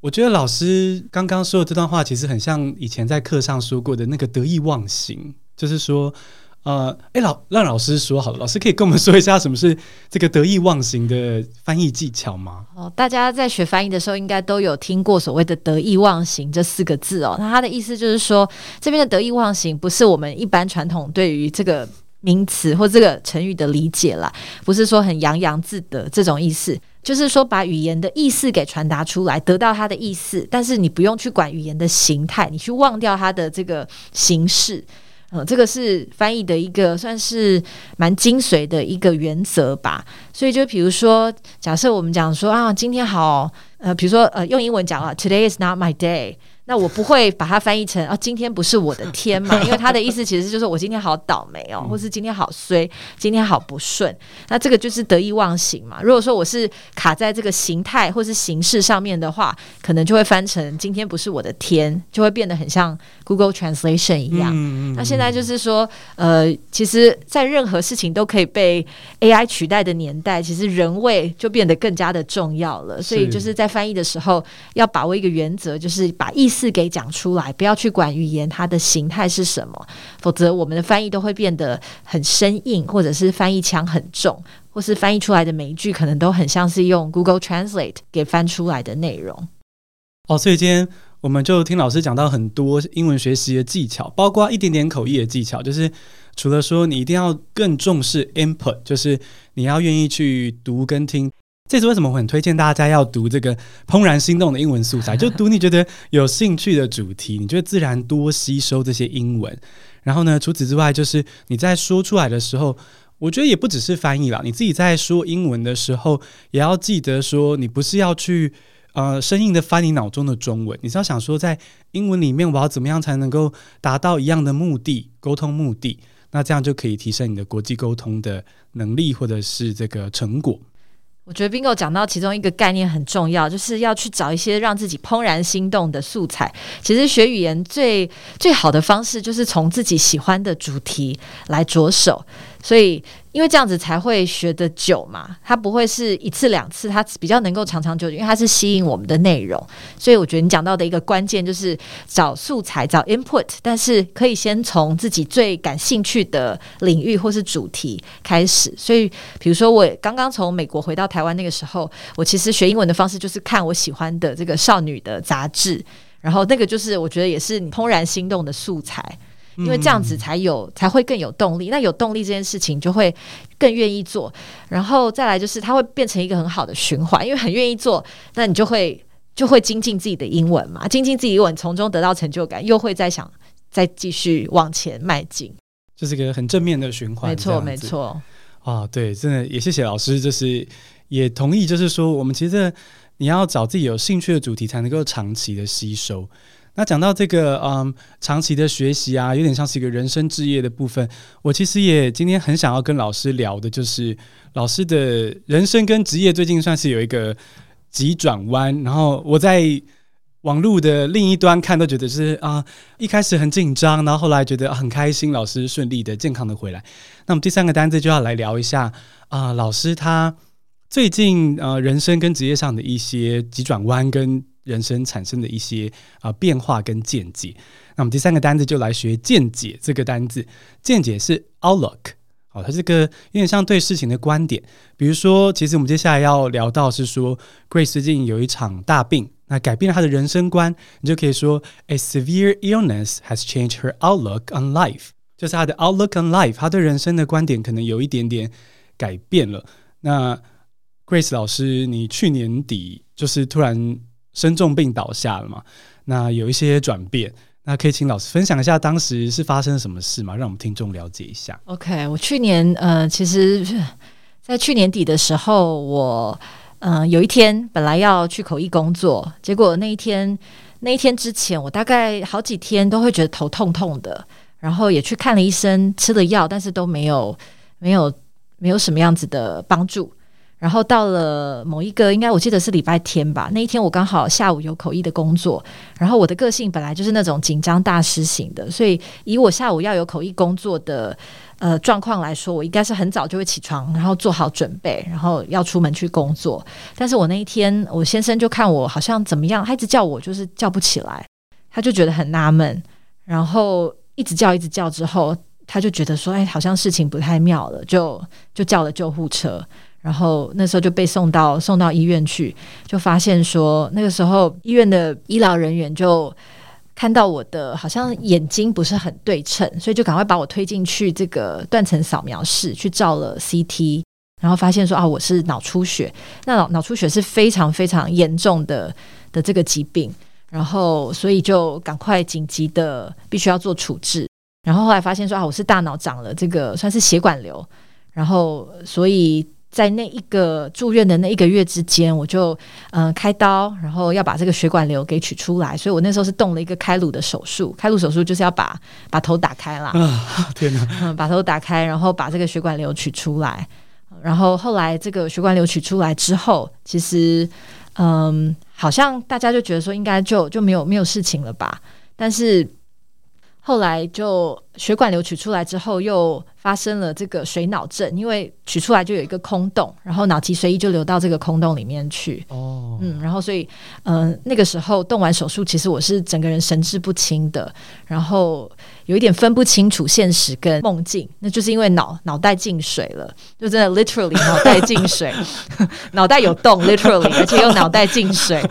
我觉得老师刚刚说的这段话，其实很像以前在课上说过的那个得意忘形，就是说。呃，哎，老让老师说好了，老师可以跟我们说一下什么是这个得意忘形的翻译技巧吗？哦，大家在学翻译的时候，应该都有听过所谓的得意忘形这四个字哦。那它的意思就是说，这边的得意忘形不是我们一般传统对于这个名词或这个成语的理解啦，不是说很洋洋自得这种意思，就是说把语言的意思给传达出来，得到它的意思，但是你不用去管语言的形态，你去忘掉它的这个形式。嗯，这个是翻译的一个算是蛮精髓的一个原则吧。所以就比如说，假设我们讲说啊，今天好，呃，比如说呃，用英文讲啊，Today is not my day。那我不会把它翻译成“哦，今天不是我的天嘛”，因为他的意思其实就是我今天好倒霉哦，或是今天好衰，今天好不顺。那这个就是得意忘形嘛。如果说我是卡在这个形态或是形式上面的话，可能就会翻成“今天不是我的天”，就会变得很像 Google Translation 一样。那现在就是说，呃，其实，在任何事情都可以被 AI 取代的年代，其实人味就变得更加的重要了。所以就是在翻译的时候，要把握一个原则，就是把意思。字给讲出来，不要去管语言它的形态是什么，否则我们的翻译都会变得很生硬，或者是翻译腔很重，或是翻译出来的每一句可能都很像是用 Google Translate 给翻出来的内容。哦，所以今天我们就听老师讲到很多英文学习的技巧，包括一点点口译的技巧，就是除了说你一定要更重视 input，就是你要愿意去读跟听。这是为什么我很推荐大家要读这个《怦然心动》的英文素材，就读你觉得有兴趣的主题，你就会自然多吸收这些英文。然后呢，除此之外，就是你在说出来的时候，我觉得也不只是翻译啦，你自己在说英文的时候，也要记得说，你不是要去呃生硬的翻你脑中的中文，你是要想说，在英文里面我要怎么样才能够达到一样的目的，沟通目的，那这样就可以提升你的国际沟通的能力或者是这个成果。我觉得 Bingo 讲到其中一个概念很重要，就是要去找一些让自己怦然心动的素材。其实学语言最最好的方式就是从自己喜欢的主题来着手，所以。因为这样子才会学得久嘛，它不会是一次两次，它比较能够长长久久，因为它是吸引我们的内容。所以我觉得你讲到的一个关键就是找素材、找 input，但是可以先从自己最感兴趣的领域或是主题开始。所以，比如说我刚刚从美国回到台湾那个时候，我其实学英文的方式就是看我喜欢的这个少女的杂志，然后那个就是我觉得也是你怦然心动的素材。因为这样子才有才会更有动力，那有动力这件事情就会更愿意做，然后再来就是它会变成一个很好的循环，因为很愿意做，那你就会就会精进自己的英文嘛，精进自己的英文，从中得到成就感，又会再想再继续往前迈进，这是一个很正面的循环。没错，没错。啊，对，真的也谢谢老师，就是也同意，就是说我们其实你要找自己有兴趣的主题，才能够长期的吸收。那讲到这个，嗯，长期的学习啊，有点像是一个人生置业的部分。我其实也今天很想要跟老师聊的，就是老师的人生跟职业最近算是有一个急转弯。然后我在网络的另一端看，都觉得是啊，一开始很紧张，然后后来觉得很开心，老师顺利的、健康的回来。那么第三个单子就要来聊一下啊，老师他最近呃人生跟职业上的一些急转弯跟。人生产生的一些啊、变化跟见解，那我们第三个单字就来学见解这个单字。见解是 outlook，好、它这个有点像对事情的观点。比如说，其实我们接下来要聊到是说，Grace 最近有一场大病，那改变了他的人生观，你就可以说，A severe illness has changed her outlook on life，就是他的 outlook on life，他对人生的观点可能有一点点改变了。那 Grace 老师，你去年底就是突然。生重病倒下了嘛？那有一些转变，那可以请老师分享一下当时是发生了什么事吗？让我们听众了解一下。OK，我去年呃，其实在去年底的时候，我嗯、呃、有一天本来要去口译工作，结果那一天那一天之前，我大概好几天都会觉得头痛痛的，然后也去看了医生，吃了药，但是都没有没有没有什么样子的帮助。然后到了某一个，应该我记得是礼拜天吧。那一天我刚好下午有口译的工作，然后我的个性本来就是那种紧张大师型的，所以以我下午要有口译工作的呃状况来说，我应该是很早就会起床，然后做好准备，然后要出门去工作。但是我那一天，我先生就看我好像怎么样，他一直叫我就是叫不起来，他就觉得很纳闷，然后一直叫一直叫之后，他就觉得说，哎，好像事情不太妙了，就就叫了救护车。然后那时候就被送到送到医院去，就发现说那个时候医院的医疗人员就看到我的好像眼睛不是很对称，所以就赶快把我推进去这个断层扫描室去照了 CT，然后发现说啊，我是脑出血，那脑脑出血是非常非常严重的的这个疾病，然后所以就赶快紧急的必须要做处置，然后后来发现说啊，我是大脑长了这个算是血管瘤。然后，所以在那一个住院的那一个月之间，我就嗯、呃、开刀，然后要把这个血管瘤给取出来，所以我那时候是动了一个开颅的手术。开颅手术就是要把把头打开啦，啊，天哪，嗯，把头打开，然后把这个血管瘤取出来。然后后来这个血管瘤取出来之后，其实嗯，好像大家就觉得说应该就就没有没有事情了吧，但是。后来就血管瘤取出来之后，又发生了这个水脑症，因为取出来就有一个空洞，然后脑脊髓液就流到这个空洞里面去。哦，嗯，然后所以，嗯、呃，那个时候动完手术，其实我是整个人神志不清的，然后有一点分不清楚现实跟梦境，那就是因为脑脑袋进水了，就真的 literally 脑袋进水，脑袋有洞 literally，而且又脑袋进水，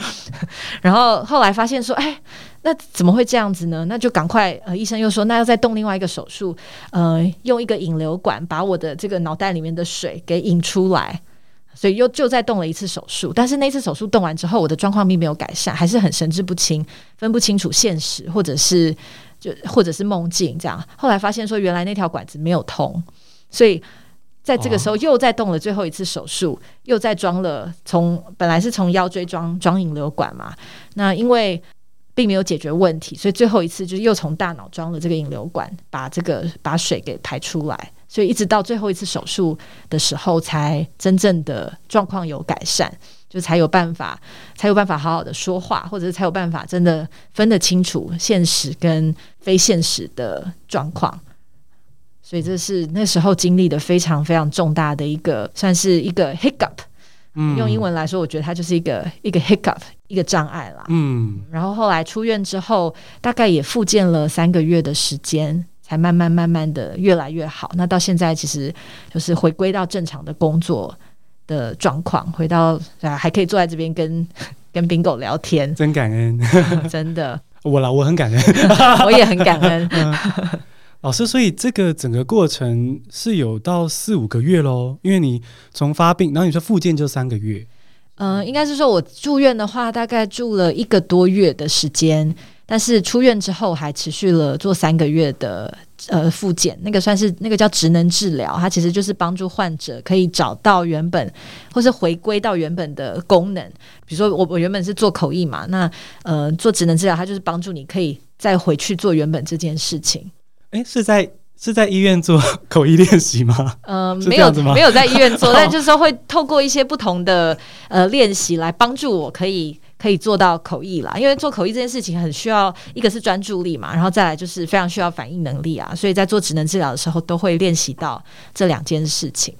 然后后来发现说，哎。那怎么会这样子呢？那就赶快，呃，医生又说，那要再动另外一个手术，呃，用一个引流管把我的这个脑袋里面的水给引出来，所以又就再动了一次手术。但是那次手术动完之后，我的状况并没有改善，还是很神志不清，分不清楚现实或者是就或者是梦境这样。后来发现说，原来那条管子没有通，所以在这个时候又再动了最后一次手术，又再装了从本来是从腰椎装装引流管嘛，那因为。并没有解决问题，所以最后一次就是又从大脑装了这个引流管，把这个把水给排出来，所以一直到最后一次手术的时候，才真正的状况有改善，就才有办法，才有办法好好的说话，或者是才有办法真的分得清楚现实跟非现实的状况。所以这是那时候经历的非常非常重大的一个，算是一个 hiccup。嗯，用英文来说，我觉得它就是一个一个 hiccup，一个障碍啦。嗯，然后后来出院之后，大概也复健了三个月的时间，才慢慢慢慢的越来越好。那到现在其实就是回归到正常的工作的状况，回到还可以坐在这边跟 跟 Bingo 聊天，真感恩，真的。我啦，我很感恩，我也很感恩。嗯老师，所以这个整个过程是有到四五个月喽，因为你从发病，然后你说复健就三个月。嗯、应该是说我住院的话，大概住了一个多月的时间，但是出院之后还持续了做三个月的呃复健，那个算是那个叫职能治疗，它其实就是帮助患者可以找到原本或是回归到原本的功能。比如说我我原本是做口译嘛，那呃做职能治疗，它就是帮助你可以再回去做原本这件事情。哎，是在是在医院做 口译练习吗？嗯、呃，没有，没有在医院做，但就是说会透过一些不同的呃练习来帮助我，可以可以做到口译啦。因为做口译这件事情很需要，一个是专注力嘛，然后再来就是非常需要反应能力啊。所以在做职能治疗的时候，都会练习到这两件事情。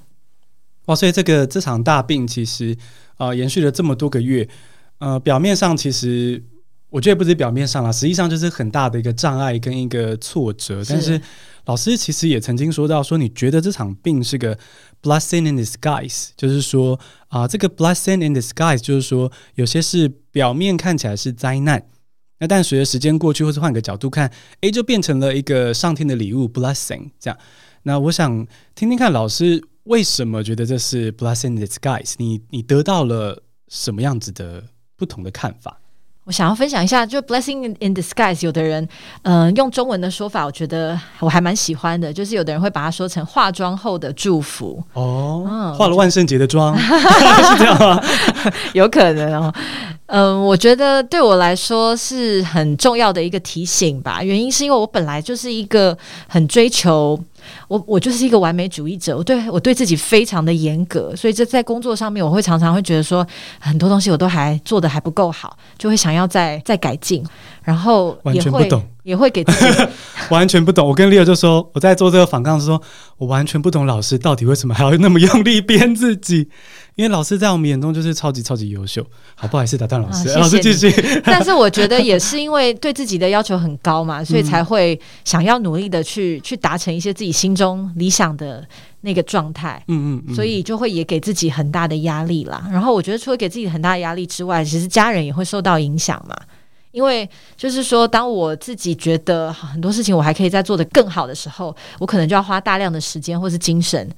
哇，所以这个这场大病其实呃延续了这么多个月，呃，表面上其实。我觉得不止表面上啦，实际上就是很大的一个障碍跟一个挫折。是。但是老师其实也曾经说到，说你觉得这场病是个 blessing in disguise，就是说啊、呃，这个 blessing in disguise 就是说有些是表面看起来是灾难，那但随着时间过去，或是换个角度看，诶，就变成了一个上天的礼物 blessing。这样，那我想听听看老师为什么觉得这是 blessing in disguise？你你得到了什么样子的不同的看法？我想要分享一下，就 blessing in disguise，有的人，嗯、呃，用中文的说法，我觉得我还蛮喜欢的，就是有的人会把它说成化妆后的祝福。哦，嗯、化了万圣节的妆，是这样吗？有可能哦。嗯、呃，我觉得对我来说是很重要的一个提醒吧。原因是因为我本来就是一个很追求。我我就是一个完美主义者，我对我对自己非常的严格，所以这在工作上面，我会常常会觉得说很多东西我都还做的还不够好，就会想要再再改进，然后也会完全不懂，也会给自己 完全不懂。我跟 Leo 就说，我在做这个反抗的时候，我完全不懂老师到底为什么还要那么用力编自己。因为老师在我们眼中就是超级超级优秀，好，不好意思打断老师，啊、老师继续。但是我觉得也是因为对自己的要求很高嘛，所以才会想要努力的去去达成一些自己心中理想的那个状态。嗯，嗯嗯，所以就会也给自己很大的压力啦。然后我觉得除了给自己很大的压力之外，其实家人也会受到影响嘛。因为就是说，当我自己觉得很多事情我还可以再做得更好的时候，我可能就要花大量的时间或是精神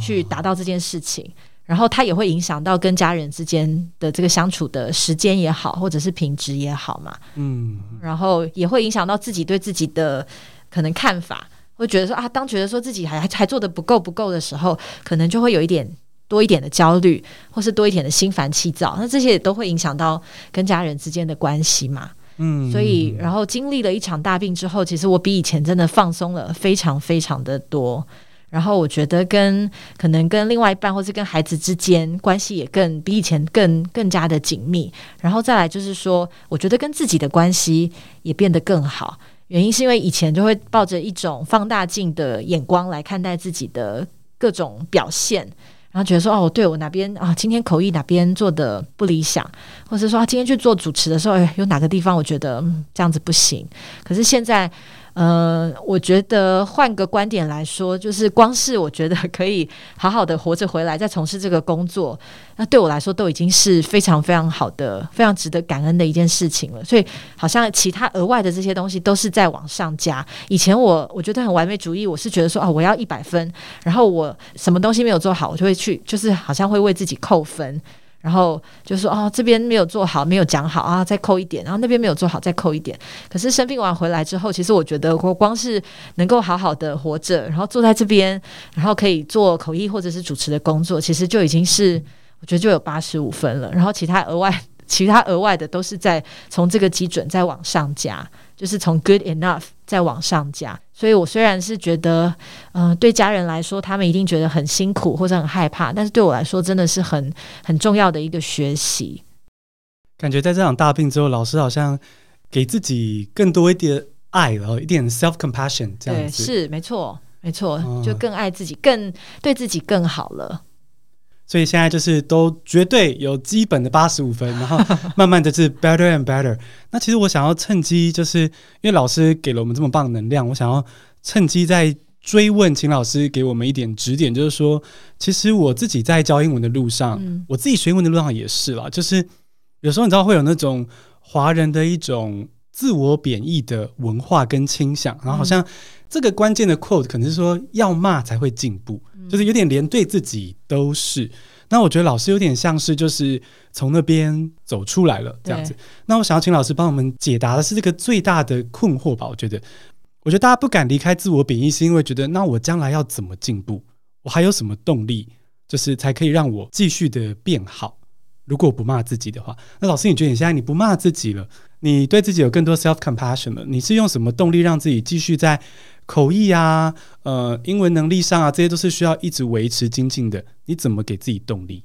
去达到这件事情。然后它也会影响到跟家人之间的这个相处的时间也好，或者是品质也好嘛。嗯，然后也会影响到自己对自己的可能看法，会觉得说啊，当觉得说自己还还做的不够不够的时候，可能就会有一点多一点的焦虑，或是多一点的心烦气躁，那这些也都会影响到跟家人之间的关系嘛。嗯，所以然后经历了一场大病之后，其实我比以前真的放松了非常非常的多。然后我觉得跟可能跟另外一半或是跟孩子之间关系也更比以前更更加的紧密。然后再来就是说，我觉得跟自己的关系也变得更好。原因是因为以前就会抱着一种放大镜的眼光来看待自己的各种表现，然后觉得说哦，对我哪边啊，今天口译哪边做的不理想，或者说今天去做主持的时候，哎，有哪个地方我觉得，这样子不行。可是现在。呃，我觉得换个观点来说，就是光是我觉得可以好好的活着回来，再从事这个工作，那对我来说都已经是非常非常好的、非常值得感恩的一件事情了。所以，好像其他额外的这些东西都是在往上加。以前我我觉得很完美主义，我是觉得说，哦，我要一百分，然后我什么东西没有做好，我就会去，就是好像会为自己扣分。然后就说哦，这边没有做好，没有讲好啊，再扣一点。然后那边没有做好，再扣一点。可是生病完回来之后，其实我觉得我光是能够好好的活着，然后坐在这边，然后可以做口译或者是主持的工作，其实就已经是我觉得就有八十五分了。然后其他额外。其他额外的都是在从这个基准再往上加，就是从 good enough 再往上加。所以我虽然是觉得，嗯、呃，对家人来说，他们一定觉得很辛苦或者很害怕，但是对我来说，真的是很很重要的一个学习。感觉在这场大病之后，老师好像给自己更多一点爱，然后一点 self compassion 这样子。对，是没错，没错，就更爱自己，更对自己更好了。所以现在就是都绝对有基本的八十五分，然后慢慢的是 better and better。那其实我想要趁机，就是因为老师给了我们这么棒的能量，我想要趁机在追问，秦老师给我们一点指点，就是说，其实我自己在教英文的路上，嗯、我自己学英文的路上也是啦，就是有时候你知道会有那种华人的一种自我贬义的文化跟倾向，然后好像这个关键的 quote 可能是说要骂才会进步。就是有点连对自己都是，那我觉得老师有点像是就是从那边走出来了这样子。那我想要请老师帮我们解答的是这个最大的困惑吧？我觉得，我觉得大家不敢离开自我贬义，是因为觉得那我将来要怎么进步？我还有什么动力，就是才可以让我继续的变好？如果我不骂自己的话，那老师你觉得你现在你不骂自己了，你对自己有更多 self compassion 了，你是用什么动力让自己继续在？口译啊，呃，英文能力上啊，这些都是需要一直维持精进的。你怎么给自己动力？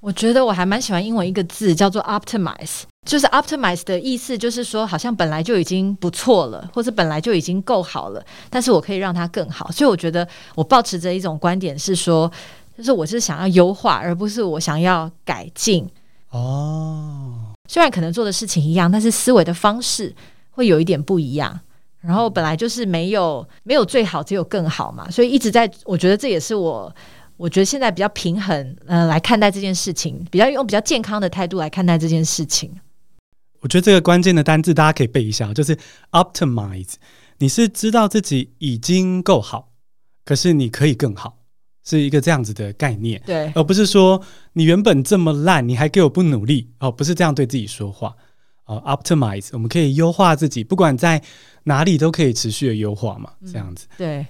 我觉得我还蛮喜欢英文一个字叫做 optimize，就是 optimize 的意思就是说，好像本来就已经不错了，或者本来就已经够好了，但是我可以让它更好。所以我觉得我保持着一种观点是说，就是我是想要优化，而不是我想要改进。哦，虽然可能做的事情一样，但是思维的方式会有一点不一样。然后本来就是没有没有最好，只有更好嘛，所以一直在，我觉得这也是我，我觉得现在比较平衡，呃，来看待这件事情，比较用比较健康的态度来看待这件事情。我觉得这个关键的单字大家可以背一下，就是 optimize。你是知道自己已经够好，可是你可以更好，是一个这样子的概念，对，而不是说你原本这么烂，你还给我不努力哦，不是这样对自己说话。呃，optimize，我们可以优化自己，不管在哪里都可以持续的优化嘛，这样子。嗯、对，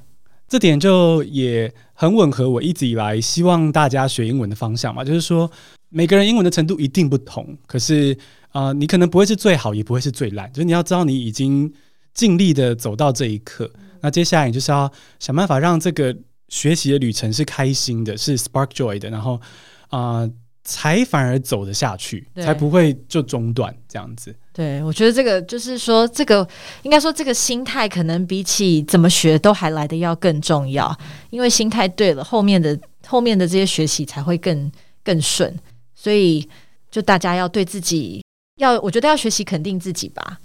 这点就也很吻合我一直以来希望大家学英文的方向嘛，就是说每个人英文的程度一定不同，可是啊、呃，你可能不会是最好，也不会是最烂，就是你要知道你已经尽力的走到这一刻，嗯、那接下来你就是要想办法让这个学习的旅程是开心的，是 spark joy 的，然后啊。呃才反而走得下去，才不会就中断这样子。对，我觉得这个就是说，这个应该说这个心态可能比起怎么学都还来的要更重要，因为心态对了，后面的后面的这些学习才会更更顺。所以，就大家要对自己要，我觉得要学习肯定自己吧，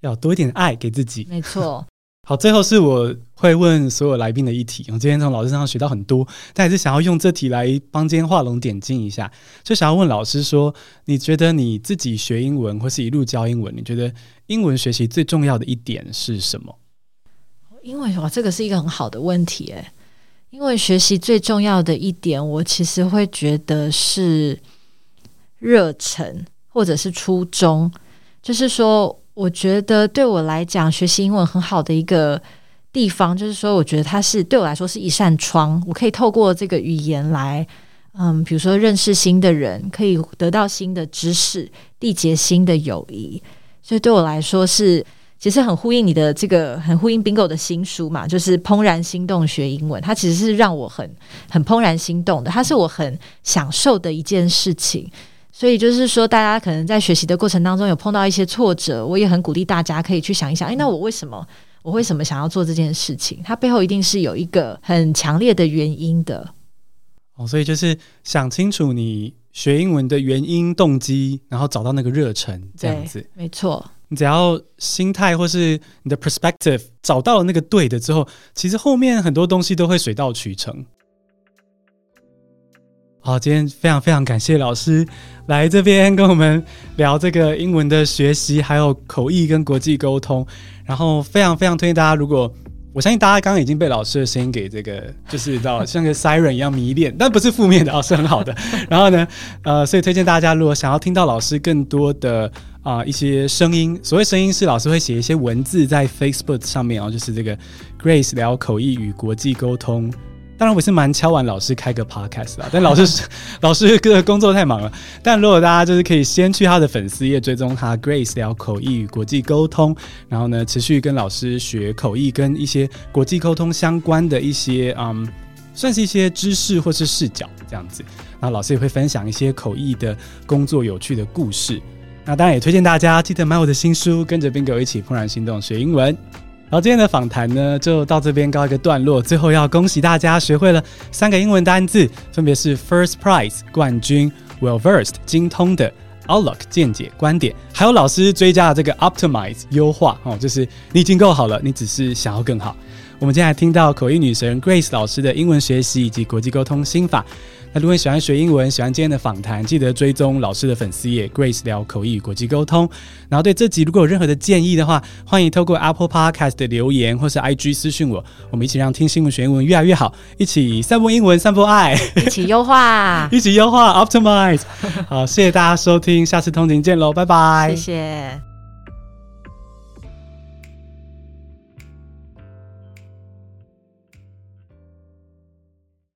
要多一点爱给自己。没错。好，最后是我会问所有来宾的一题。我今天从老师身上学到很多，但还是想要用这题来帮今天画龙点睛一下。就想要问老师说，你觉得你自己学英文或是一路教英文，你觉得英文学习最重要的一点是什么？英文哇，这个是一个很好的问题诶。英文学习最重要的一点，我其实会觉得是热忱或者是初衷，就是说。我觉得对我来讲，学习英文很好的一个地方，就是说，我觉得它是对我来说是一扇窗，我可以透过这个语言来，嗯，比如说认识新的人，可以得到新的知识，缔结新的友谊。所以对我来说是，其实很呼应你的这个，很呼应 Bingo 的新书嘛，就是怦然心动学英文。它其实是让我很很怦然心动的，它是我很享受的一件事情。所以就是说，大家可能在学习的过程当中有碰到一些挫折，我也很鼓励大家可以去想一想，哎，那我为什么我为什么想要做这件事情？它背后一定是有一个很强烈的原因的。哦，所以就是想清楚你学英文的原因、动机，然后找到那个热忱，这样子。没错，你只要心态或是你的 perspective 找到了那个对的之后，其实后面很多东西都会水到渠成。好，今天非常非常感谢老师来这边跟我们聊这个英文的学习，还有口译跟国际沟通。然后非常非常推荐大家，如果我相信大家刚刚已经被老师的声音给这个，就是到像个 siren 一样迷恋，但不是负面的，哦，是很好的。然后呢，呃，所以推荐大家，如果想要听到老师更多的啊、一些声音，所谓声音是老师会写一些文字在 Facebook 上面哦，就是这个 Grace 聊口译与国际沟通。当然我是蛮敲完老师开个 podcast 啦，但老师 老师个工作太忙了。但如果大家就是可以先去他的粉丝页追踪他 Grace 聊口译与国际沟通，然后呢持续跟老师学口译跟一些国际沟通相关的一些嗯，算是一些知识或是视角这样子。那老师也会分享一些口译的工作有趣的故事。那当然也推荐大家记得买我的新书，跟着 Bingo 一起怦然心动学英文。然后今天的访谈呢，就到这边告一个段落。最后要恭喜大家学会了三个英文单字，分别是 First Prize 冠军，Well Versed 精通的，Outlook 见解观点，还有老师追加的这个 Optimize 优化哦，就是你已经够好了，你只是想要更好。我们今天还听到口译女神 Grace 老师的英文学习以及国际沟通心法。那如果你喜欢学英文，喜欢今天的访谈，记得追踪老师的粉丝页 Grace 聊口译与国际沟通。然后对这集如果有任何的建议的话，欢迎透过 Apple Podcast 的留言或是 IG 私讯我，我们一起让听新闻学英文越来越好，一起散播英文，散播爱，一起优化，一起优化 Optimize。好，谢谢大家收听，下次通勤见喽，拜拜，谢谢。